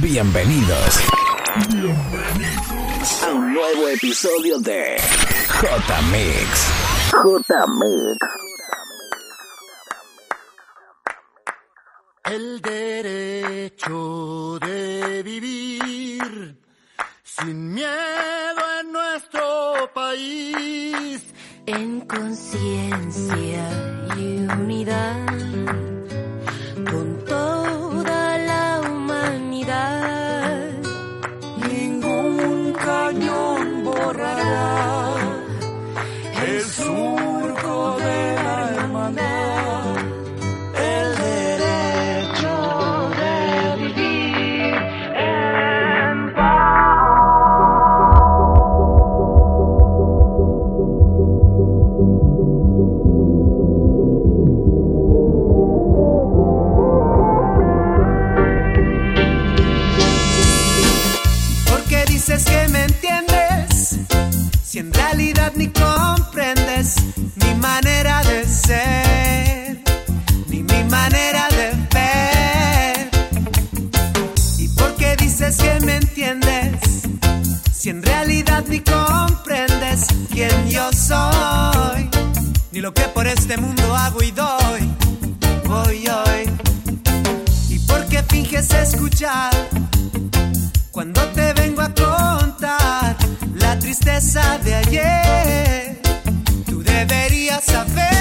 Bienvenidos. Bienvenidos a un nuevo episodio de J-Mix. J-Mix. El derecho de vivir sin miedo en nuestro país. En conciencia y unidad con manera de ser, ni mi manera de ver. ¿Y por qué dices que me entiendes? Si en realidad ni comprendes quién yo soy, ni lo que por este mundo hago y doy, voy hoy. ¿Y por qué finges escuchar? Cuando te vengo a contar la tristeza de ayer, tú deberías saber.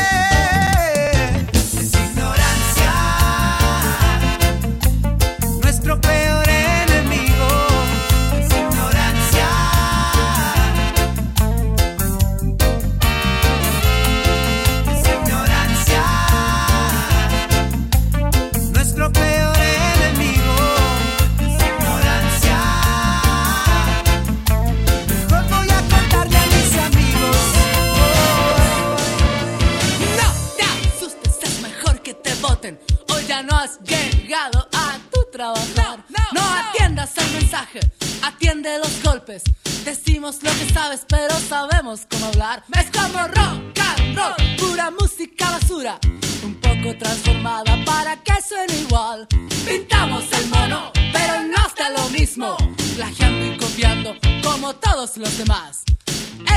Atiende los golpes. Decimos lo que sabes, pero sabemos cómo hablar. Es como rock and roll, pura música basura. Un poco transformada para que suene igual. Pintamos el mono, pero no está lo mismo. Plagiando y copiando como todos los demás.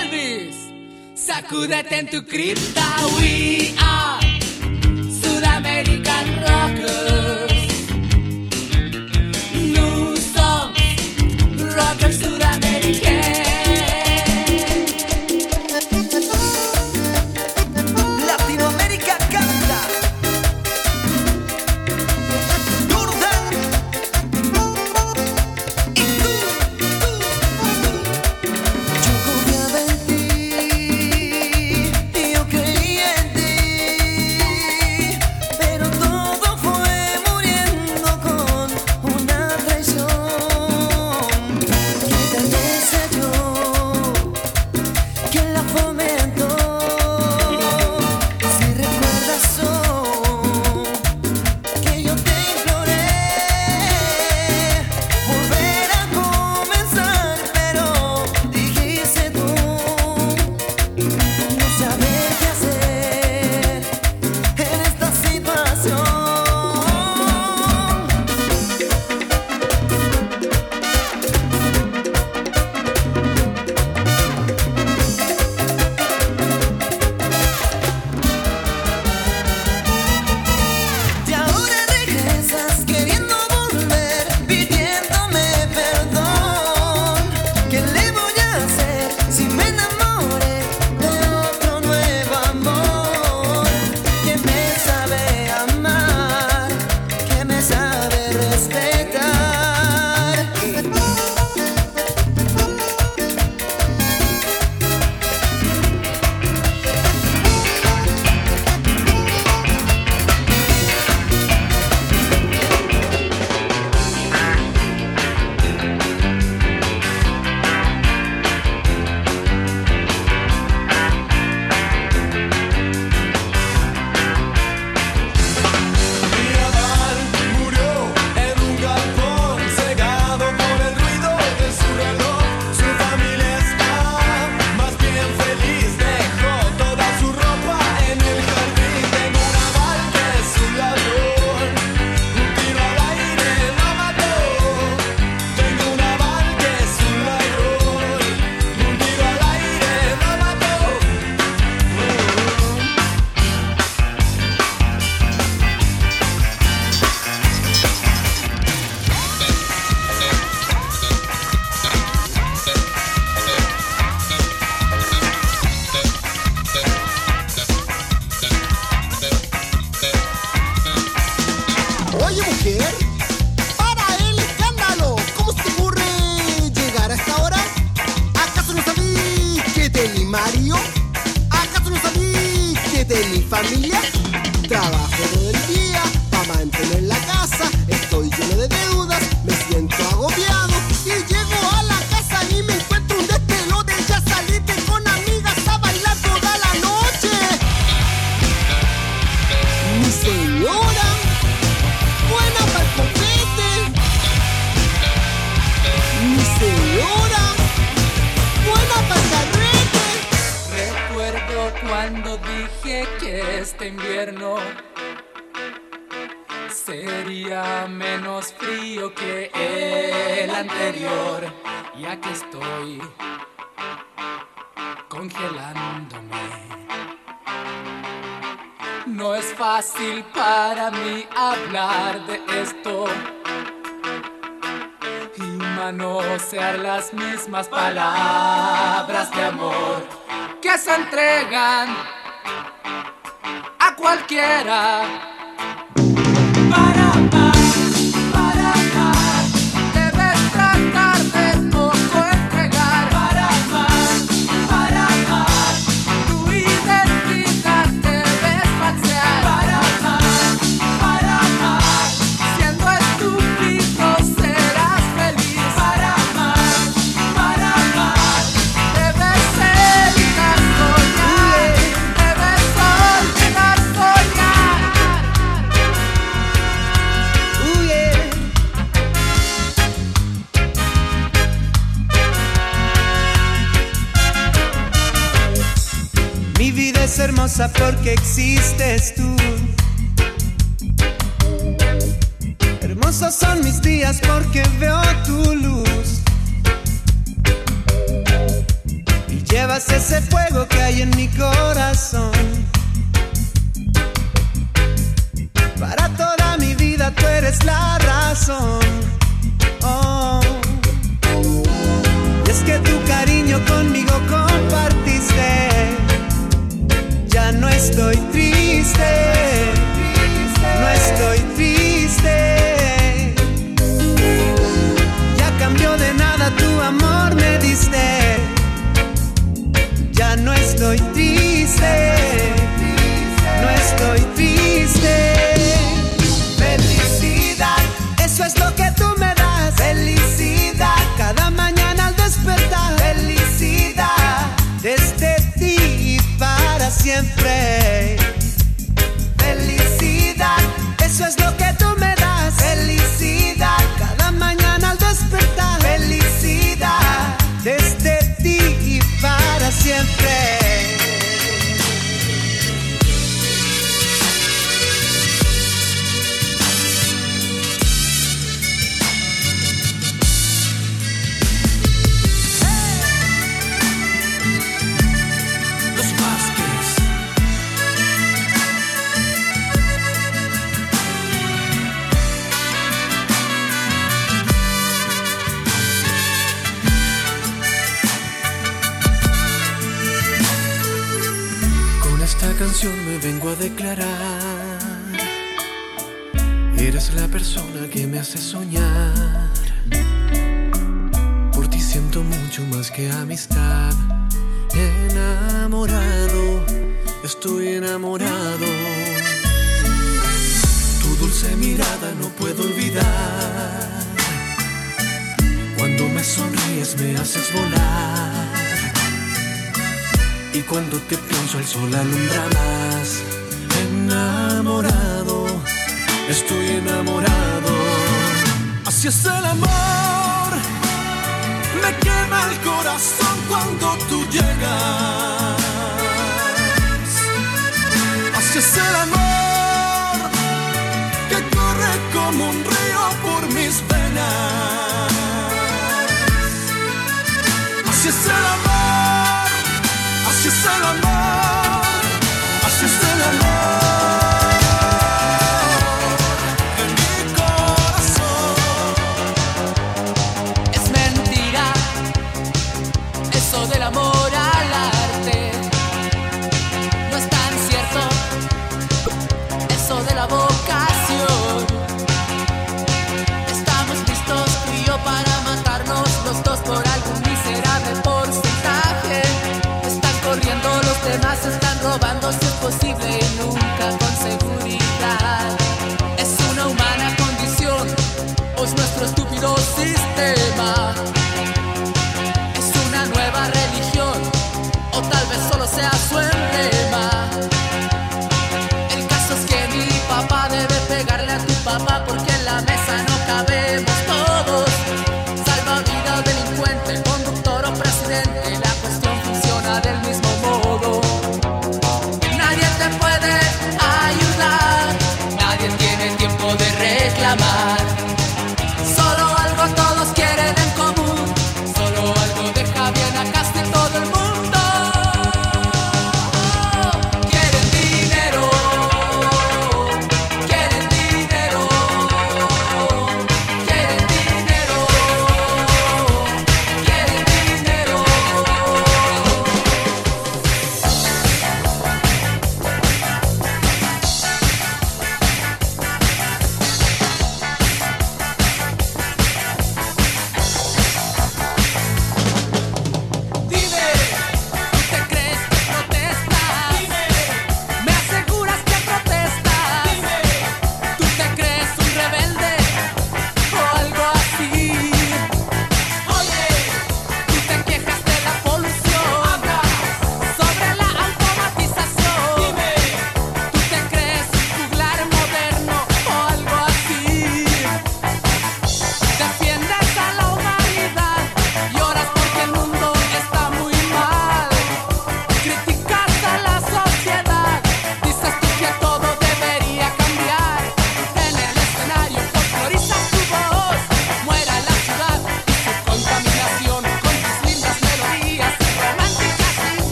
Elvis. Sacúdete en tu cripta, we are Sudamerican Rockers. Songs, Rockers Sudamerican. aquí estoy congelándome. No es fácil para mí hablar de esto y manosear las mismas palabras de amor que se entregan a cualquiera. cosa peor que existes tú. Hermosos son mis días porque veo tu luz. Y llevas ese fuego que hay en mi corazón. Para toda mi vida tú eres la razón. Oh. Y es que tu cariño conmigo compartiste no estoy triste. No estoy triste. Ya cambió de nada, tu amor me diste. Ya no estoy triste. No estoy triste. siempre.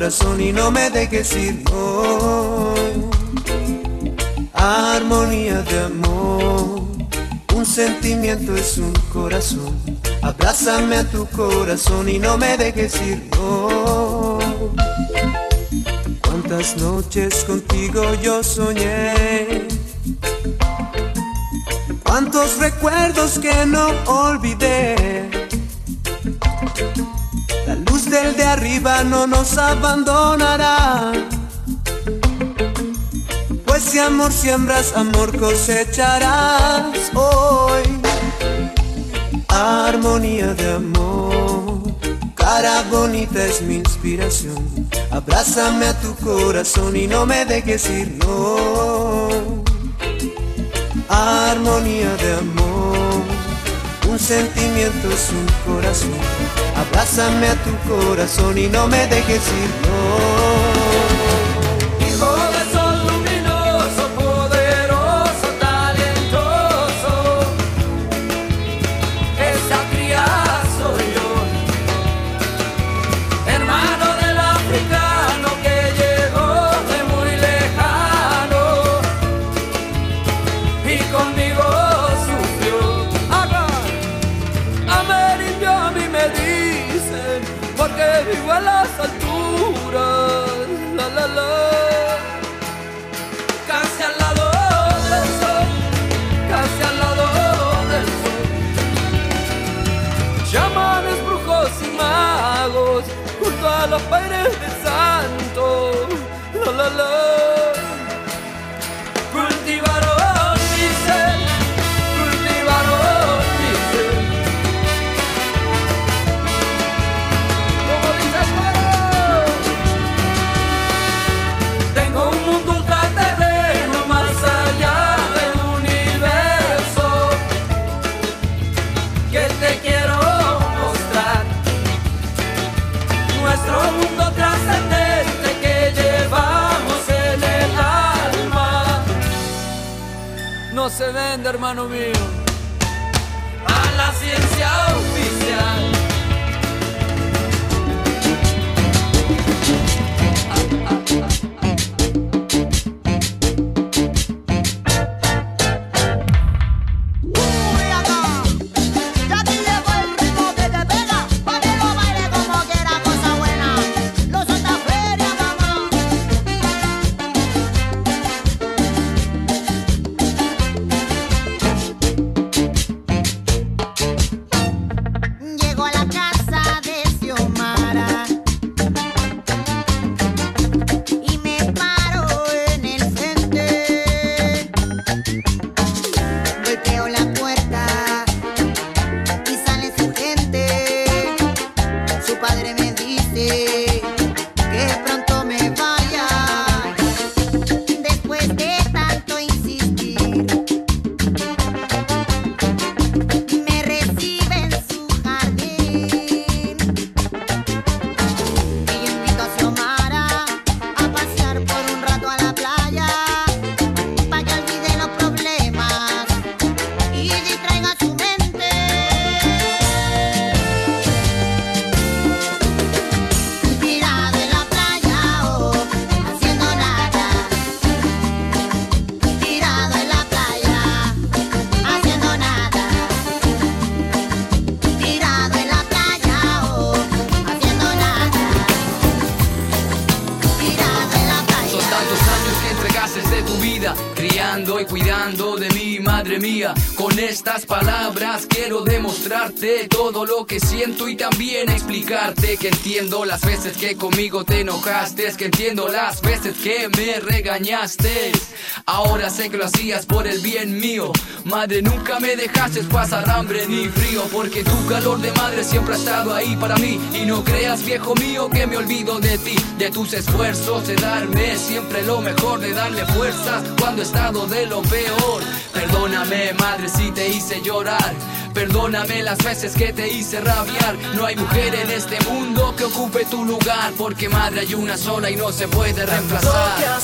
corazón y no me dejes ir hoy. Armonía de amor, un sentimiento es un corazón. Abrázame a tu corazón y no me dejes ir hoy. Cuántas noches contigo yo soñé. Cuántos recuerdos que no olvidé del de arriba no nos abandonará. Pues si amor siembras, amor cosecharás hoy. Armonía de amor, cara bonita es mi inspiración. Abrázame a tu corazón y no me dejes ir, no. Armonía de amor, un sentimiento es un corazón Abrázame a tu corazón y no me dejes ir, no. que entiendo las veces que me regañaste. Ahora sé que lo hacías por el bien mío. Madre, nunca me dejaste pasar hambre ni frío. Porque tu calor de madre siempre ha estado ahí para mí. Y no creas, viejo mío, que me olvido de ti. De tus esfuerzos, de darme siempre lo mejor. De darle fuerzas cuando he estado de lo peor. Perdóname, madre, si te hice llorar. Perdóname las veces que te hice rabiar. No hay mujer en este mundo que ocupe tu lugar. Porque madre hay una sola y no se puede reemplazar.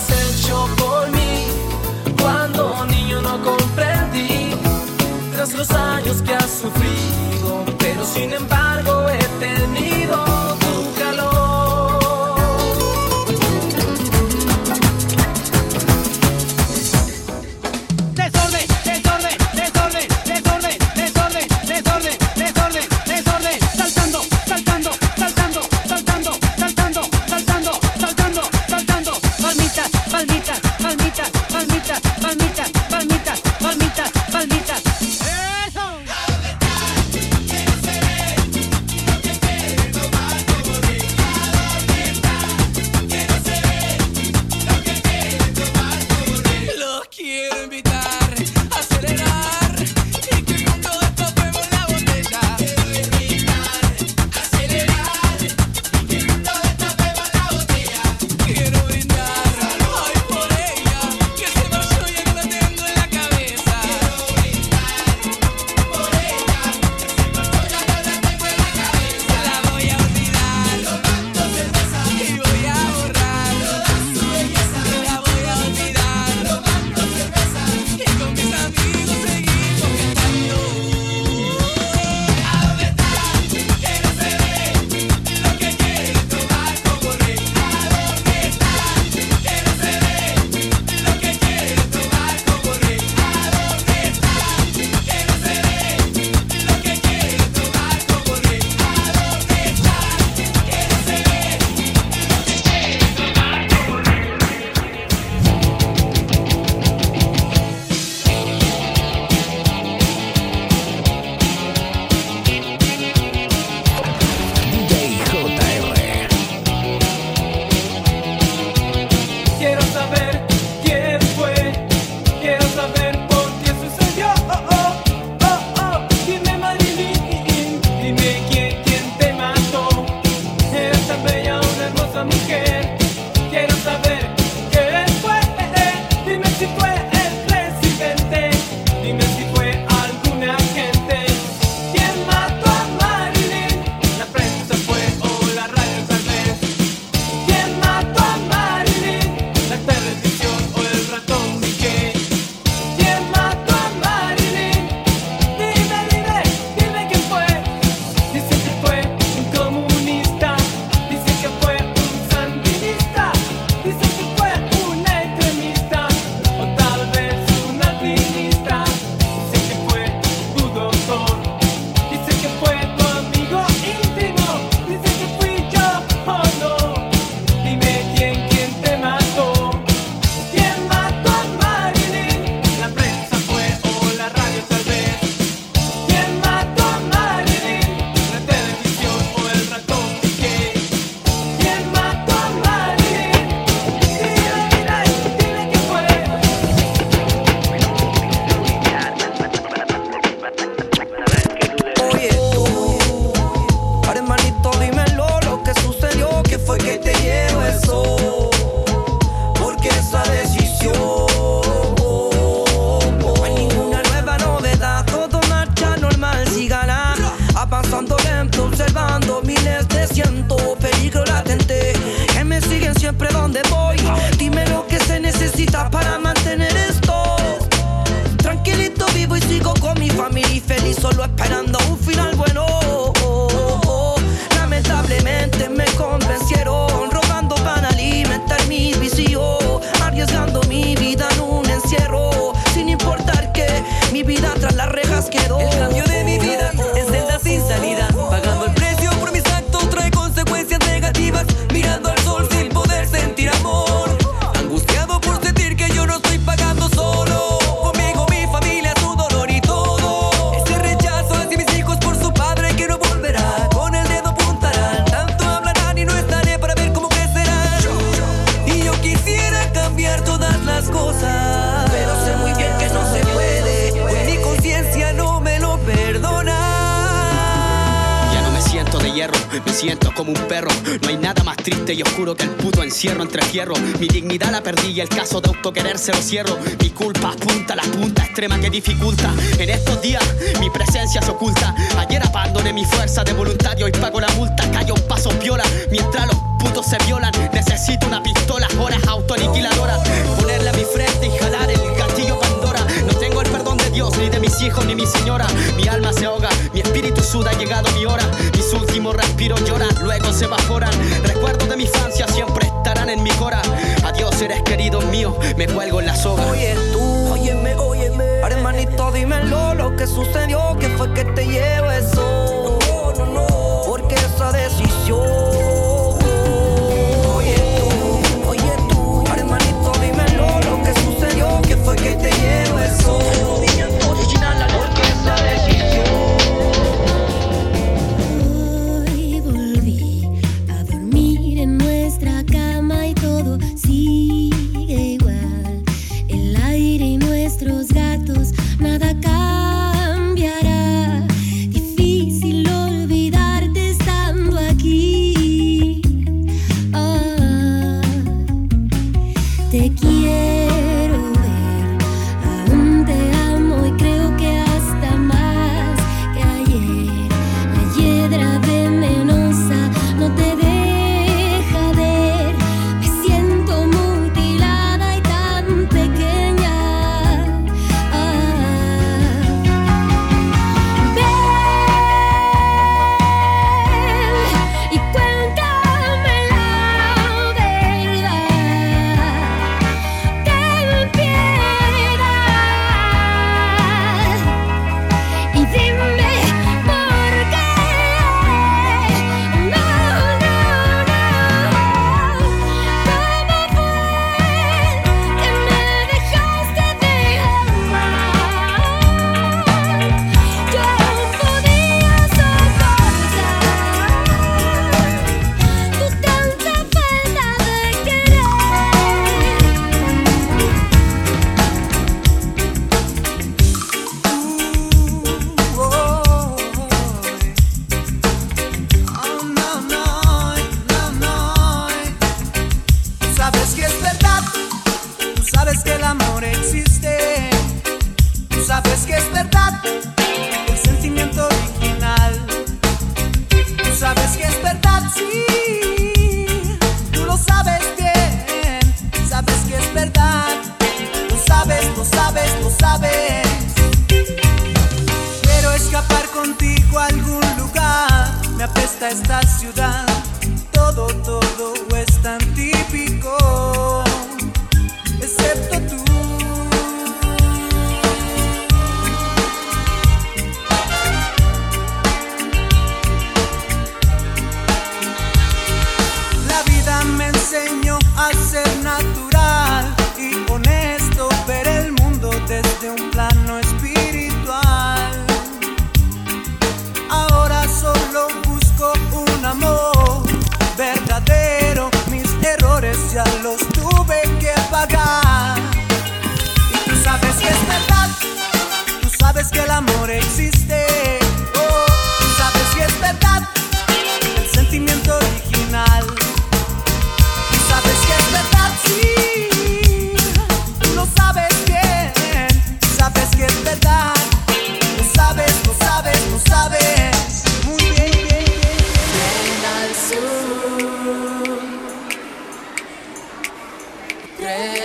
Se lo cierro.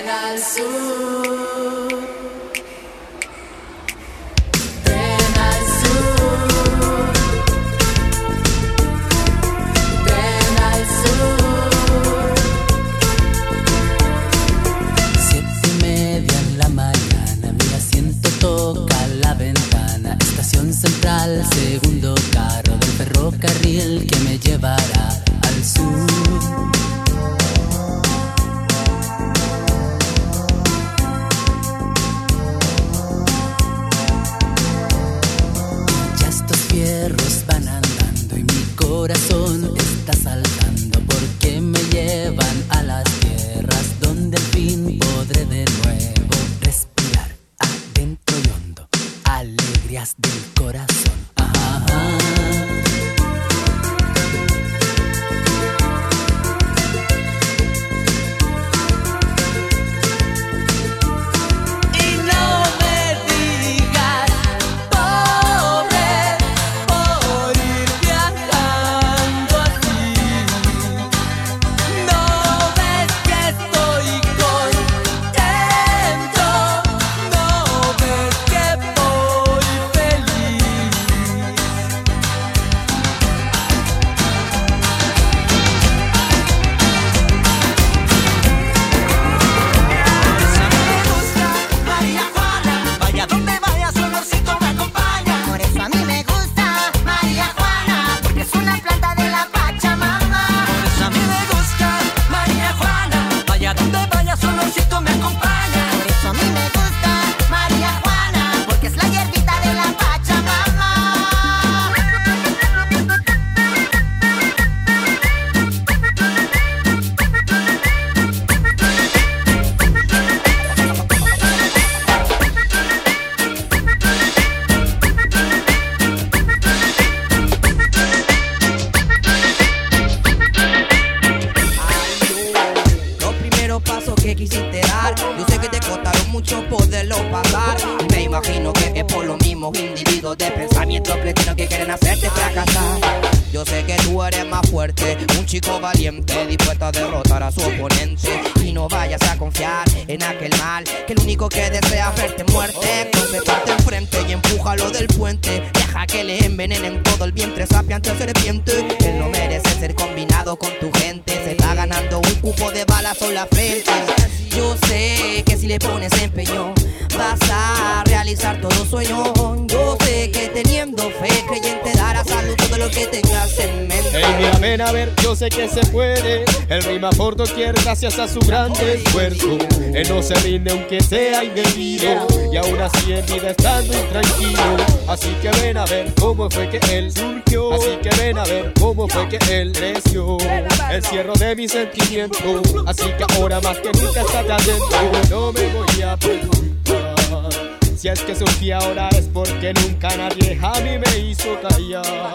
ven al sur. Ven al sur. Ven al sur. Siete y media en la mañana, mi asiento toca la ventana. Estación central, segundo carro del ferrocarril que me llevará al sur. Corazón todo sueño. Yo sé que teniendo fe creyente dará salud todo lo que tengas en mente. Ey, mira, ven a ver, yo sé que se puede. Él rima por doquier gracias a su grande esfuerzo. Él no se rinde aunque sea indebido. Y aún así en vida estando intranquilo. Así que ven a ver cómo fue que él surgió. Así que ven a ver cómo fue que él creció. El cierro de mi sentimiento. Así que ahora más que nunca estate adentro. No me voy a preguntar. Si es que surgí ahora es porque nunca nadie a mí me hizo callar.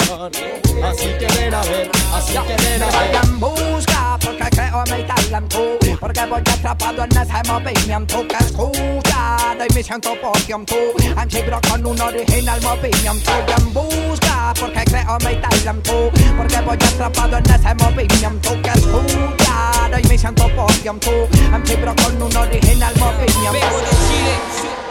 Así que ven a ver, así que ven a ver. en busca porque creo en mi talento Porque voy atrapado en ese movimiento que escucha Y me siento por tiempo En libro con un original movimiento Y en busca porque creo en mi talento Porque voy atrapado en ese movimiento que escucha Y me siento por tiempo En libro con un original movimiento Vengo de Chile,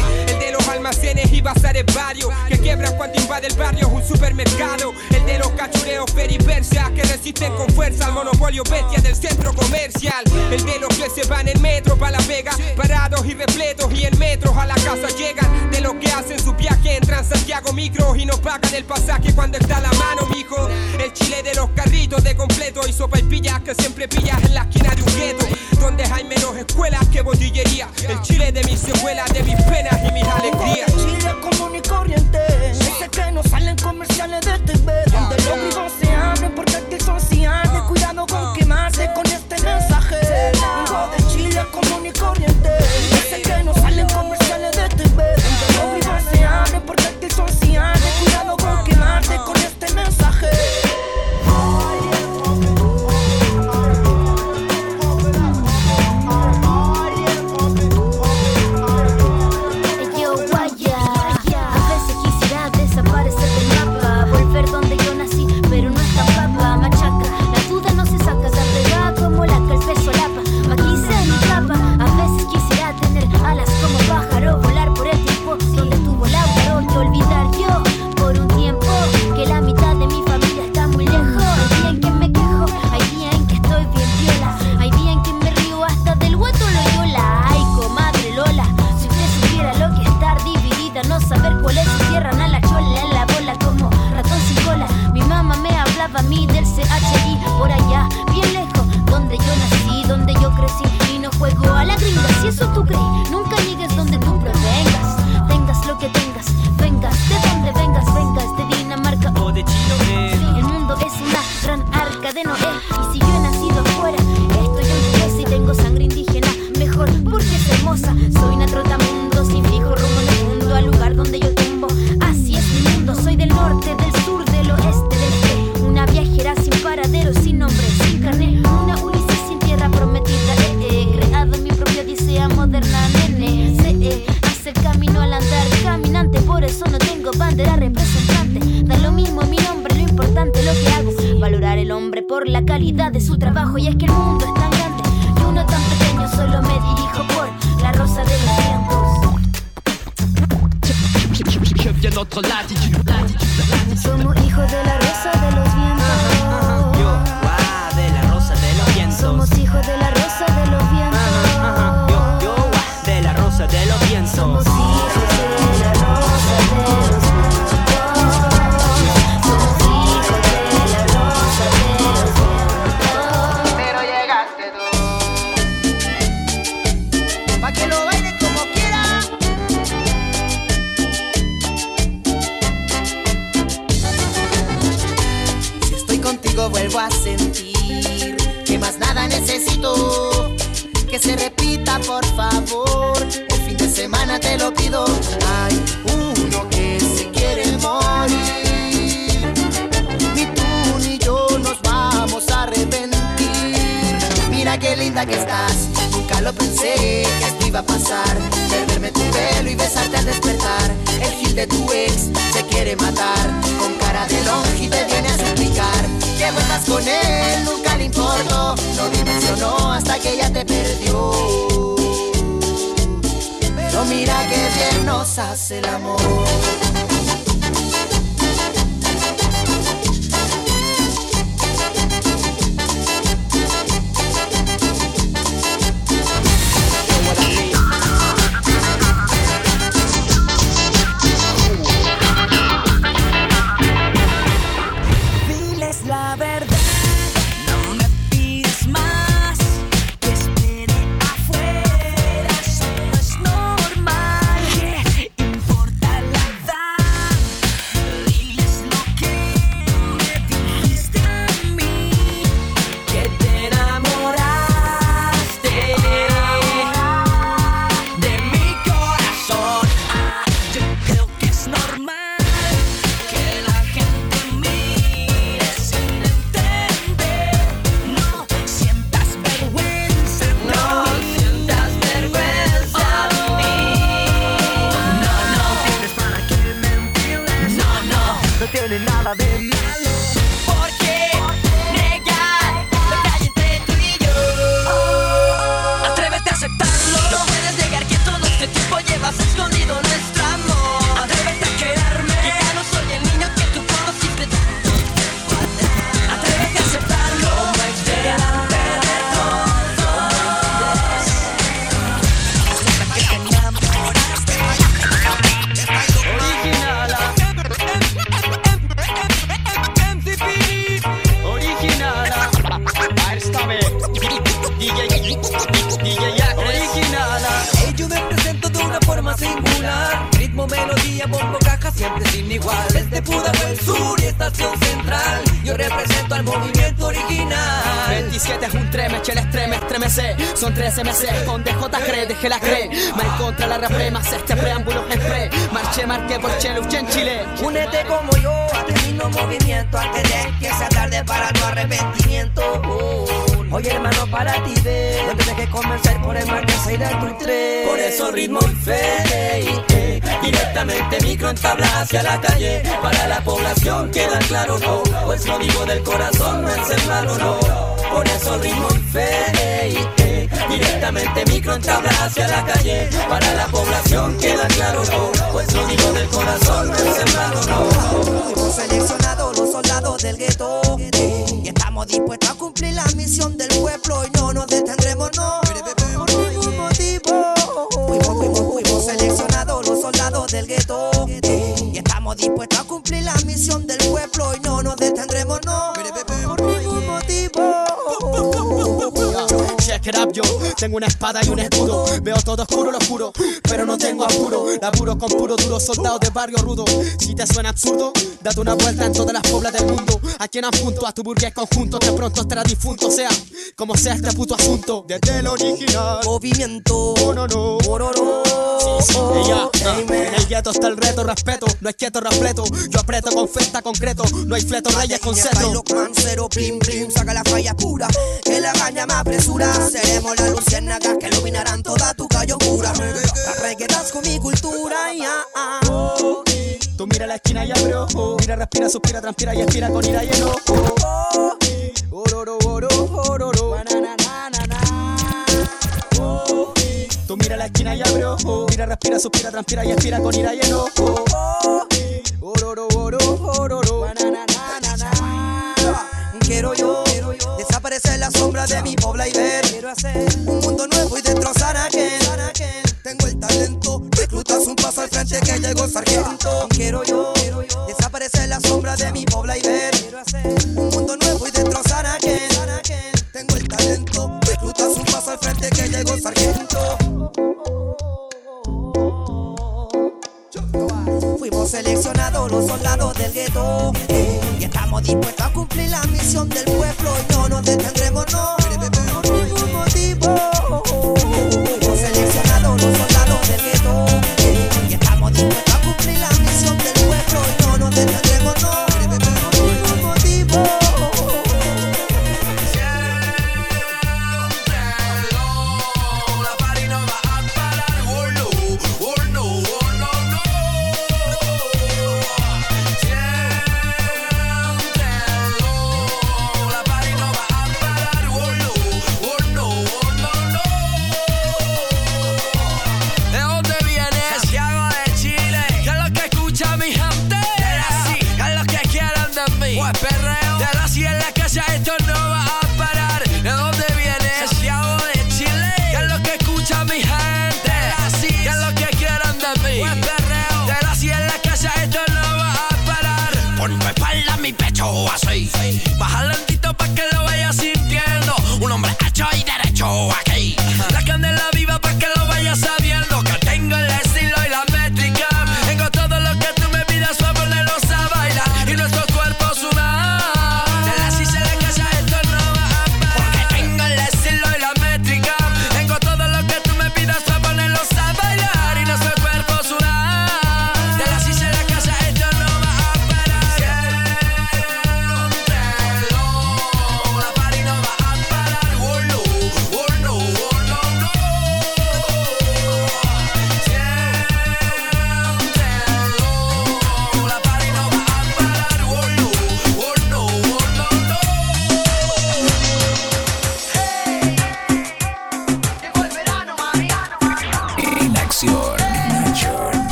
El de los almacenes y bazares varios. Que quiebran cuando invade el barrio un supermercado. El de los cachureos peripersia que resisten con fuerza al monopolio bestia del centro comercial. El de los que se van en metro pa' La Vega. Parados y repletos y en metros a la casa llegan. De los que hacen su viaje entran Santiago micro y no pagan el pasaje cuando está la mano, mijo. El chile de los carritos de completo y sopa y pillas que siempre pillas en la esquina de un gueto. Donde hay menos escuelas que botillería. El chile de mis secuelas, de mis penas y mis alegrías. Chile común y corriente. Ese que no salen comerciales de TV Donde los vivos se abren porque aquí son sociales Cuidado con quemarse con este mensaje. Vengo de Chile común y corriente. Ese que no salen comerciales de TV Donde los vivos se abren porque aquí son sociales Cuidado con quemarse con este los soldados de barrio rudo. Si te suena absurdo, date una vuelta en todas las poblas del mundo. A quien apunto a tu burgués conjunto, que pronto estará difunto, sea como sea este puto asunto. Desde el original, movimiento. Sí, sí, oh, ella, en el gueto está el reto, respeto, no es quieto, respeto. Yo aprieto con festa concreto, no hay fleto, reyes con cetro. cero, blim, blim, saca la falla pura, que la baña más apresura. Seremos la luciérnaga que lo imagina y abre ojo. Mira, respira, suspira, transpira y expira con ira y enojo. Ororo, oro, ororo. Oh, tú mira la esquina y abre ojo. Mira, respira, suspira, transpira y expira con ira y enojo. Ororo, oro, ororo. Quiero yo desaparecer la sombra de mi pobla y ver un mundo nuevo y destrozar a aquel. Tengo el talento, reclutas un paso al frente que llegó sargento. Quiero yo de mi pobla y ver un mundo nuevo y destrozar a aquel. Tengo el talento, recluta un paso al frente que llegó sargento. Fuimos seleccionados los soldados del gueto eh, y estamos dispuestos a cumplir la misión del pueblo y no nos detendremos, no.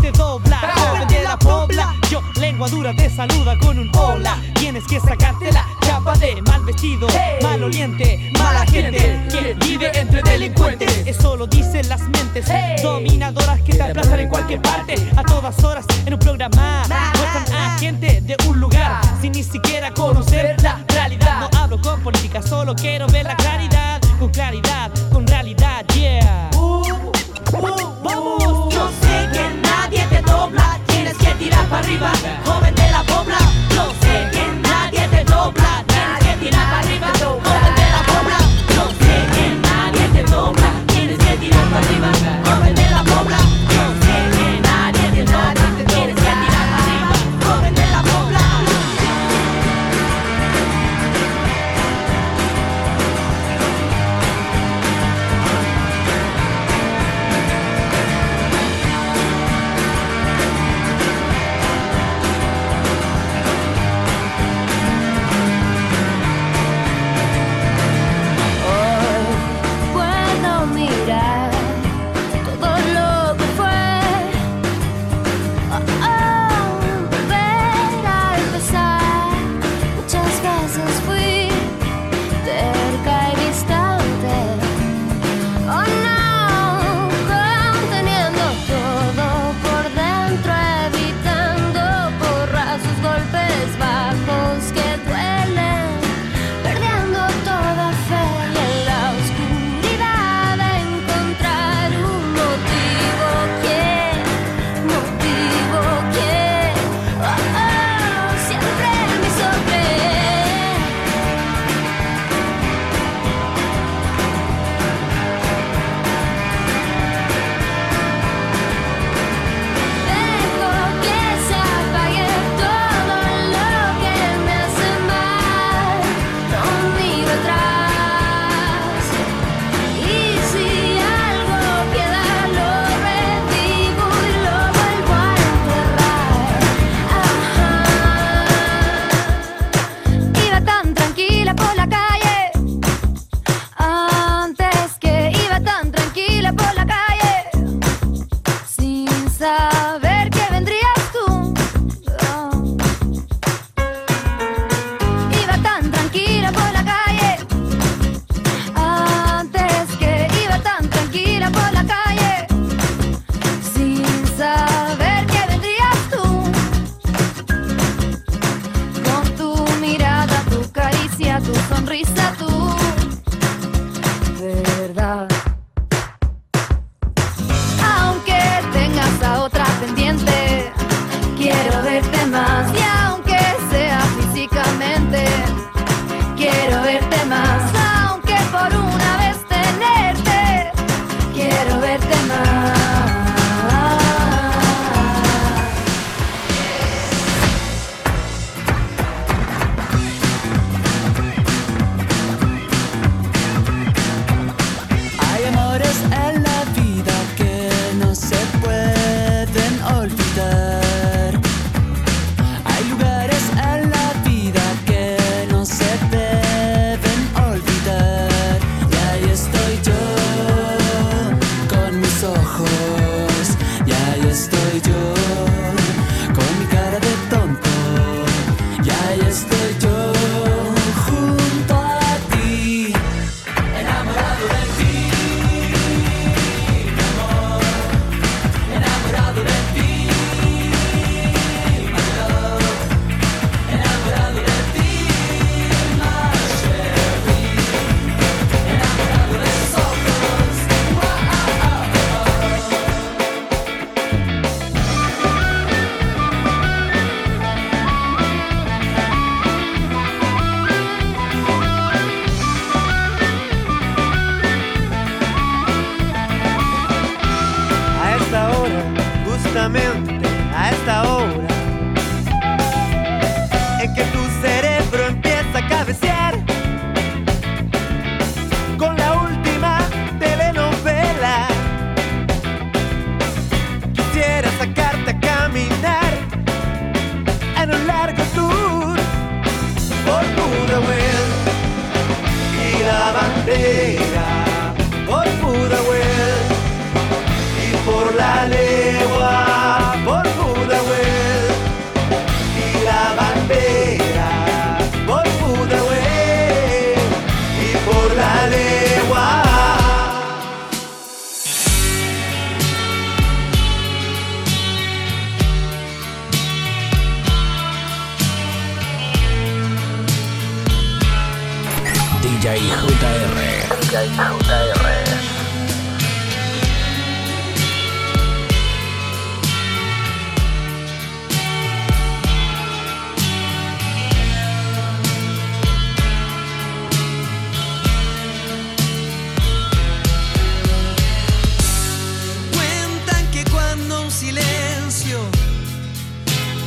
te dobla. Joven de la pobla, yo lengua dura te saluda con un hola. Tienes que sacarte la chapa de mal vestido, mal oriente, mala gente que vive entre delincuentes. Eso lo dicen las mentes dominadoras que te aplazan en cualquier parte, a todas horas en un programa. Muestran a gente de un lugar sin ni siquiera conocer la realidad. No hablo con política, solo quiero ver la claridad, con claridad.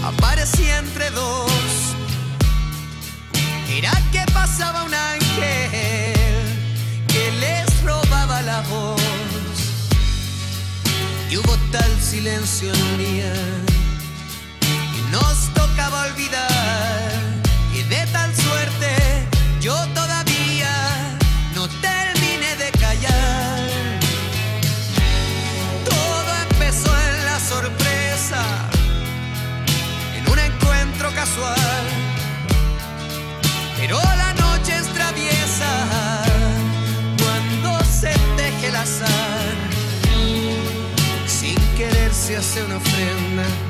Aparecía entre dos, era que pasaba un ángel que les robaba la voz. Y hubo tal silencio en un día que nos tocaba olvidar. Querer se hace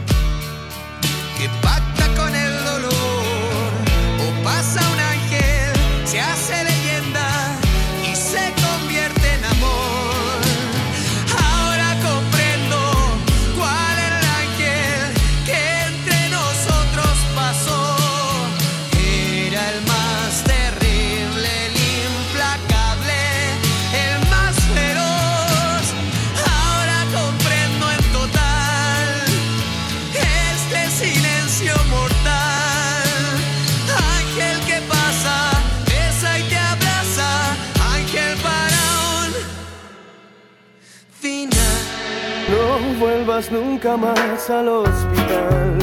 nunca más al hospital.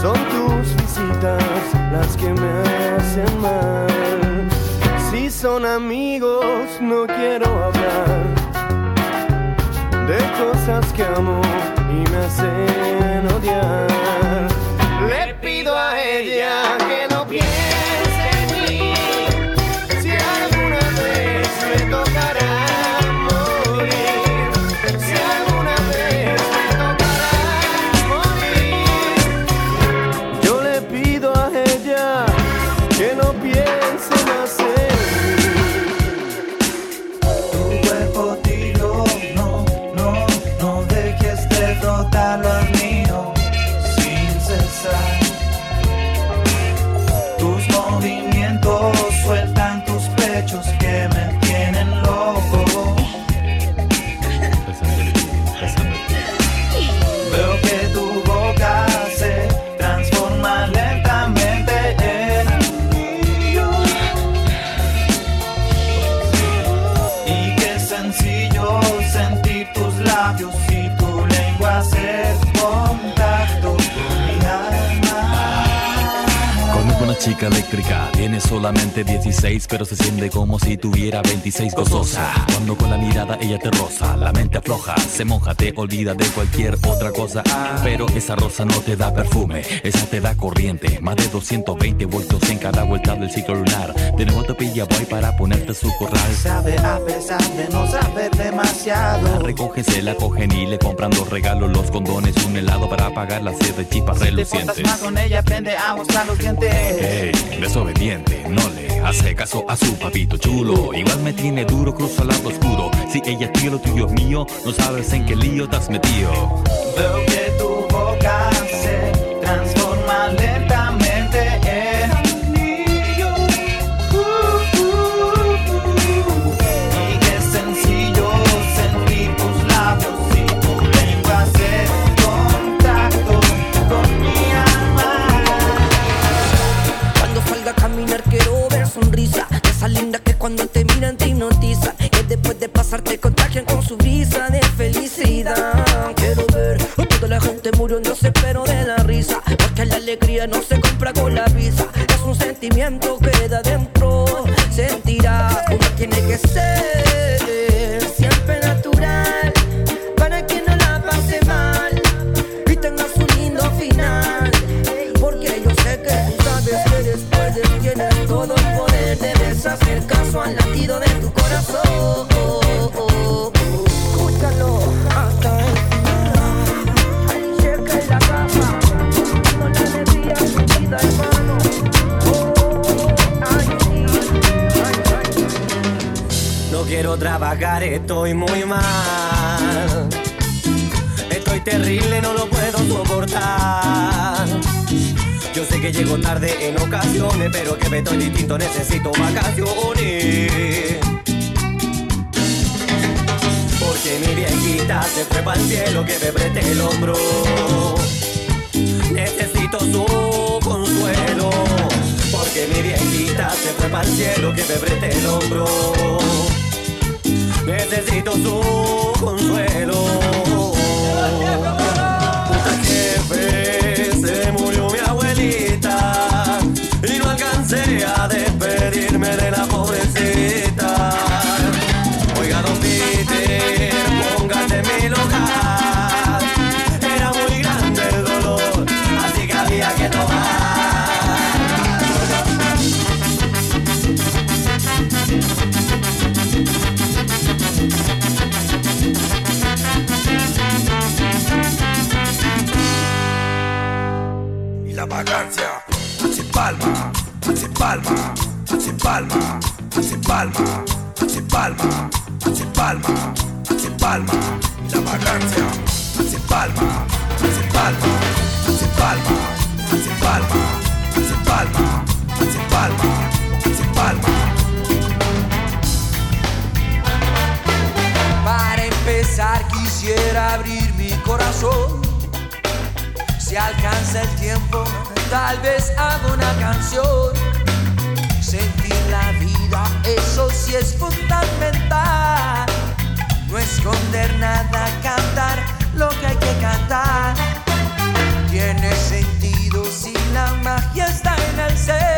Son tus visitas las que me hacen mal. Si son amigos, no quiero hablar de cosas que amo y me hacen odiar. Le pido a ella que no Eléctrica, tiene solamente 16, pero se siente como si tuviera 26 gozosa. Cuando con la mirada ella te roza, la mente afloja, se moja, te olvida de cualquier otra cosa. Pero esa rosa no te da perfume, esa te da corriente. Más de 220 voltios en cada vuelta del ciclo lunar. De nuevo te pilla boy para ponerte su corral. Sabe a pesar de no saber demasiado. La recogen, se la cogen y le compran los regalos, los condones, un helado para apagar la sed de chispas Te relucientes. más con ella, aprende a mostrar los dientes. Desobediente, no le hace caso a su papito chulo. Igual me tiene duro, cruzo al lado oscuro. Si ella es tuyo, lo tuyo mío, no sabes en qué lío te has metido. Veo que tu Esas lindas que cuando te miran te hipnotizan Que después de pasar te contagian con su brisa de felicidad. Quiero ver a toda la gente muriéndose pero de la risa. Porque la alegría no se compra con la visa. Es un sentimiento que da dentro. Sentirás como tiene que ser estoy muy mal. Estoy terrible, no lo puedo soportar. Yo sé que llego tarde en ocasiones, pero que me estoy distinto, necesito vacaciones. Porque mi viejita se fue para el cielo, que me preste el hombro. Necesito su consuelo. Porque mi viejita se fue para el cielo, que me preste el hombro. Necesito su consuelo. Puta jefe, se murió mi abuelita y no alcancé a despedirme de la pobrecita. La vagancia hace palma, hace palma, hace palma, hace palma, hace palma, hace palma, hace palma, la vagancia hace palma, hace palma, hace palma, hace palma, hace palma, hace palma, hace palma. Para empezar quisiera abrir mi corazón. Si alcanza el tiempo, tal vez hago una canción. Sentir la vida, eso sí es fundamental. No esconder nada, cantar lo que hay que cantar. Tiene sentido si la magia está en el. Ser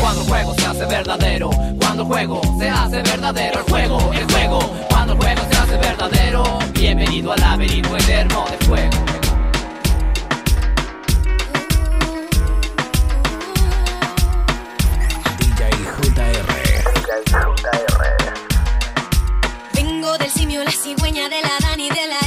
Cuando el juego se hace verdadero, cuando el juego se hace verdadero, el juego, el juego. Cuando el juego se hace verdadero, bienvenido al laberinto eterno de fuego. Vengo del simio, la cigüeña de la Dani de la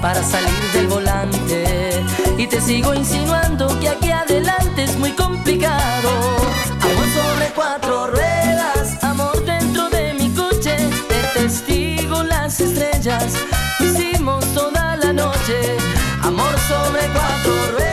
para salir del volante. Y te sigo insinuando que aquí adelante es muy complicado. Amor sobre cuatro ruedas, amor dentro de mi coche, te testigo las estrellas, hicimos toda la noche. Amor sobre cuatro ruedas.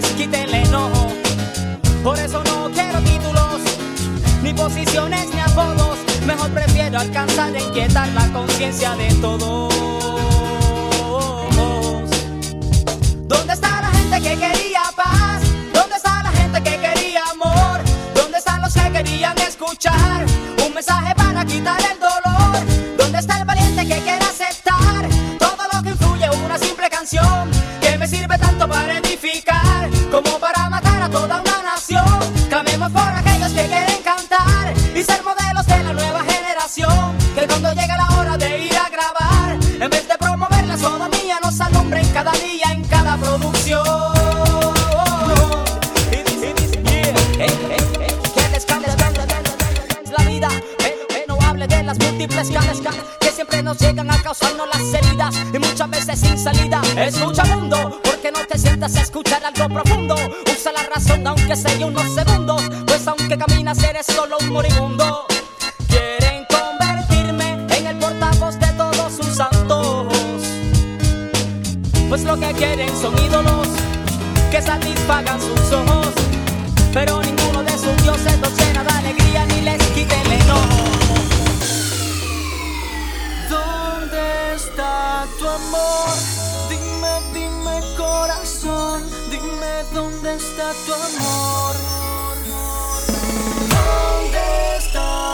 les el enojo. Por eso no quiero títulos, ni posiciones, ni apodos. Mejor prefiero alcanzar e inquietar la conciencia de todos. ¿Dónde está la gente que quería paz? ¿Dónde está la gente que quería amor? ¿Dónde están los que querían escuchar un mensaje para quitar el dolor? sin salida, escucha mundo, porque no te sientas a escuchar algo profundo. Usa la razón aunque sea unos segundos, pues aunque caminas eres solo un moribundo. Quieren convertirme en el portavoz de todos sus santos, pues lo que quieren son ídolos que satisfagan sus ojos, pero ninguno de sus dioses los llena de alegría ni les quite el enojo. ¿Dónde está? amor. Dime, dime corazón, dime dónde está tu amor. ¿Dónde está?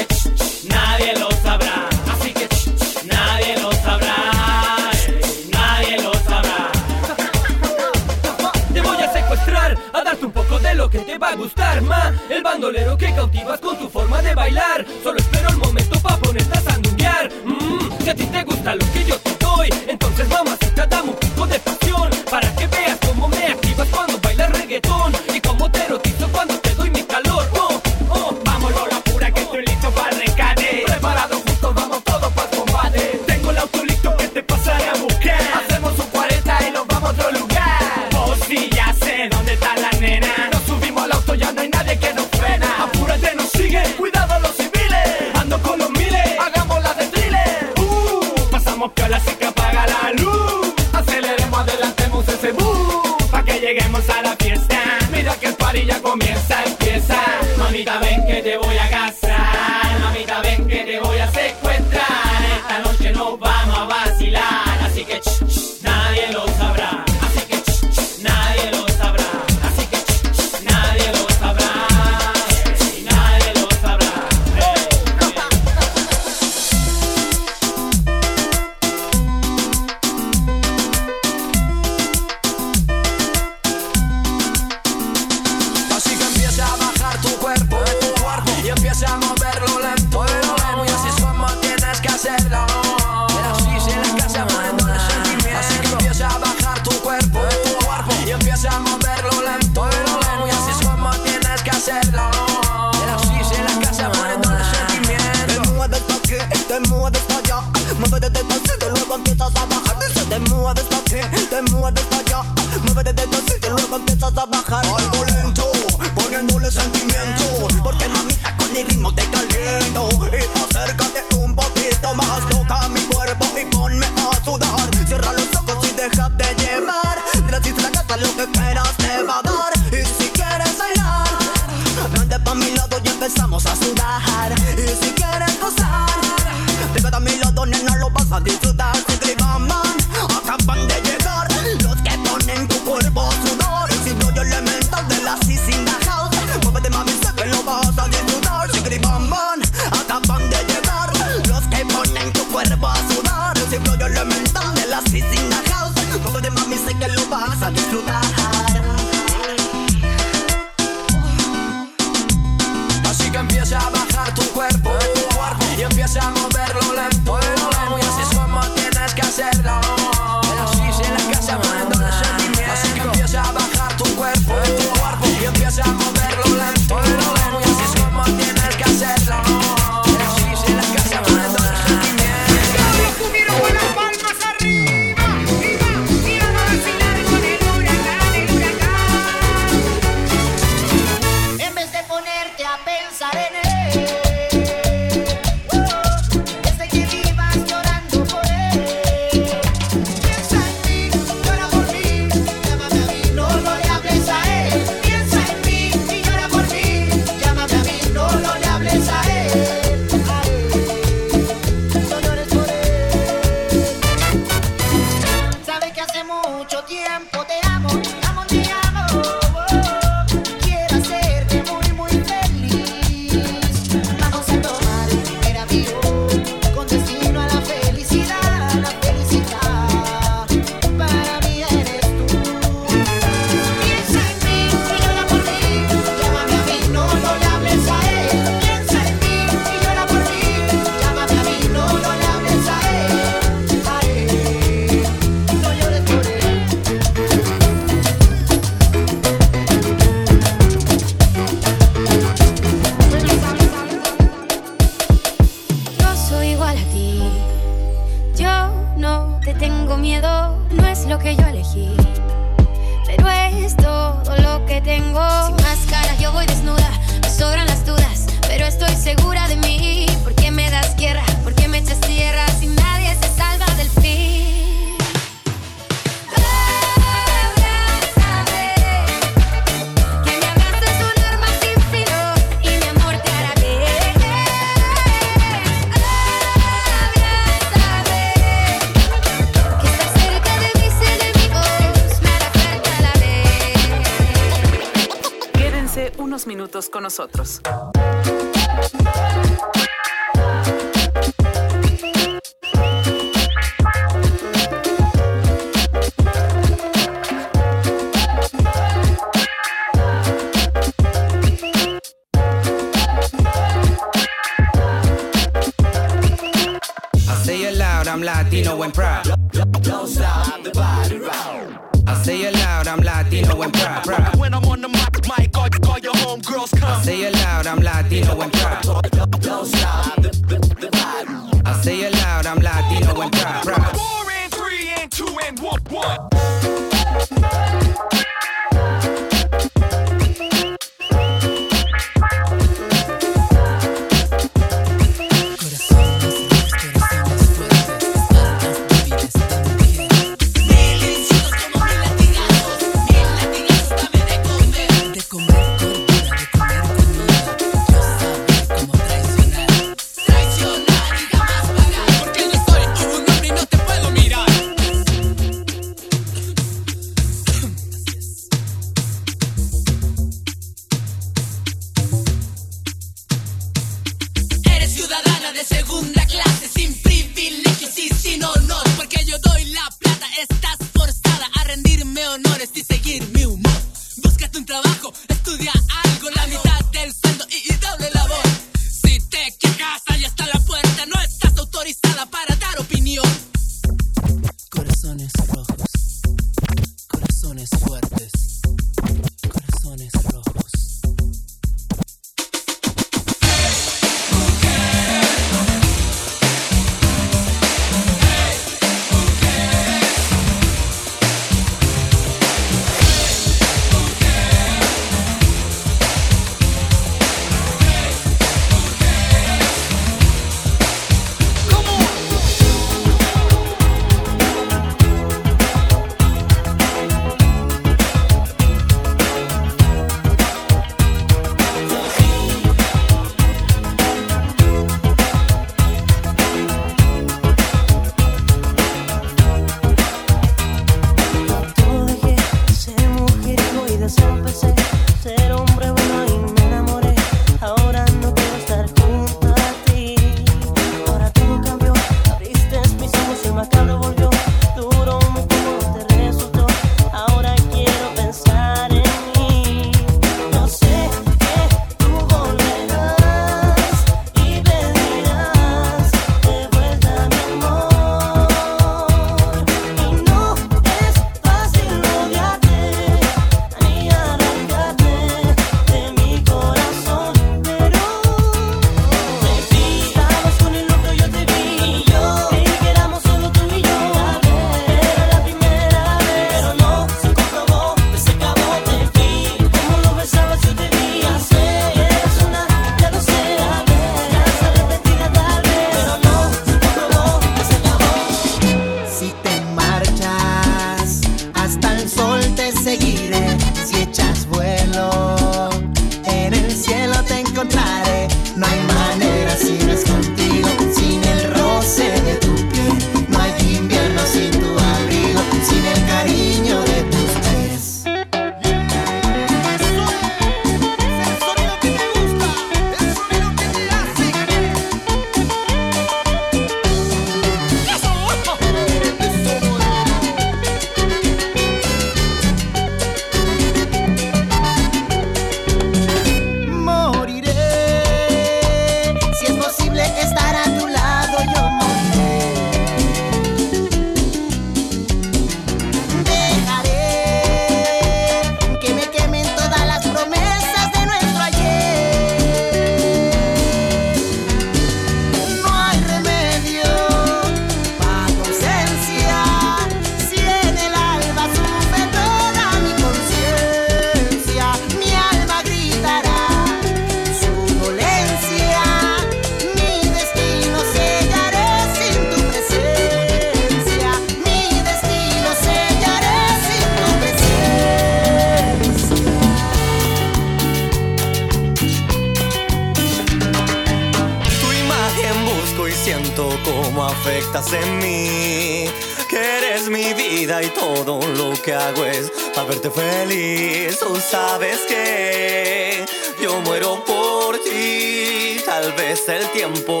perfectas en mí. Que eres mi vida y todo lo que hago es para verte feliz. Tú sabes que yo muero por ti. Tal vez el tiempo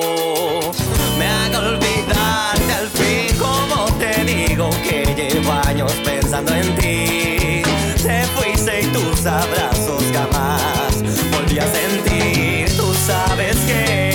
me haga olvidarte al fin. Como te digo que llevo años pensando en ti. Te fuiste y tus abrazos jamás volví a sentir. Tú sabes que.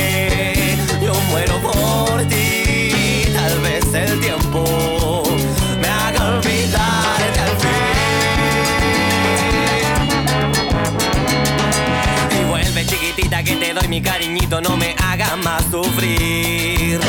Mi cariñito, no me haga más sufrir.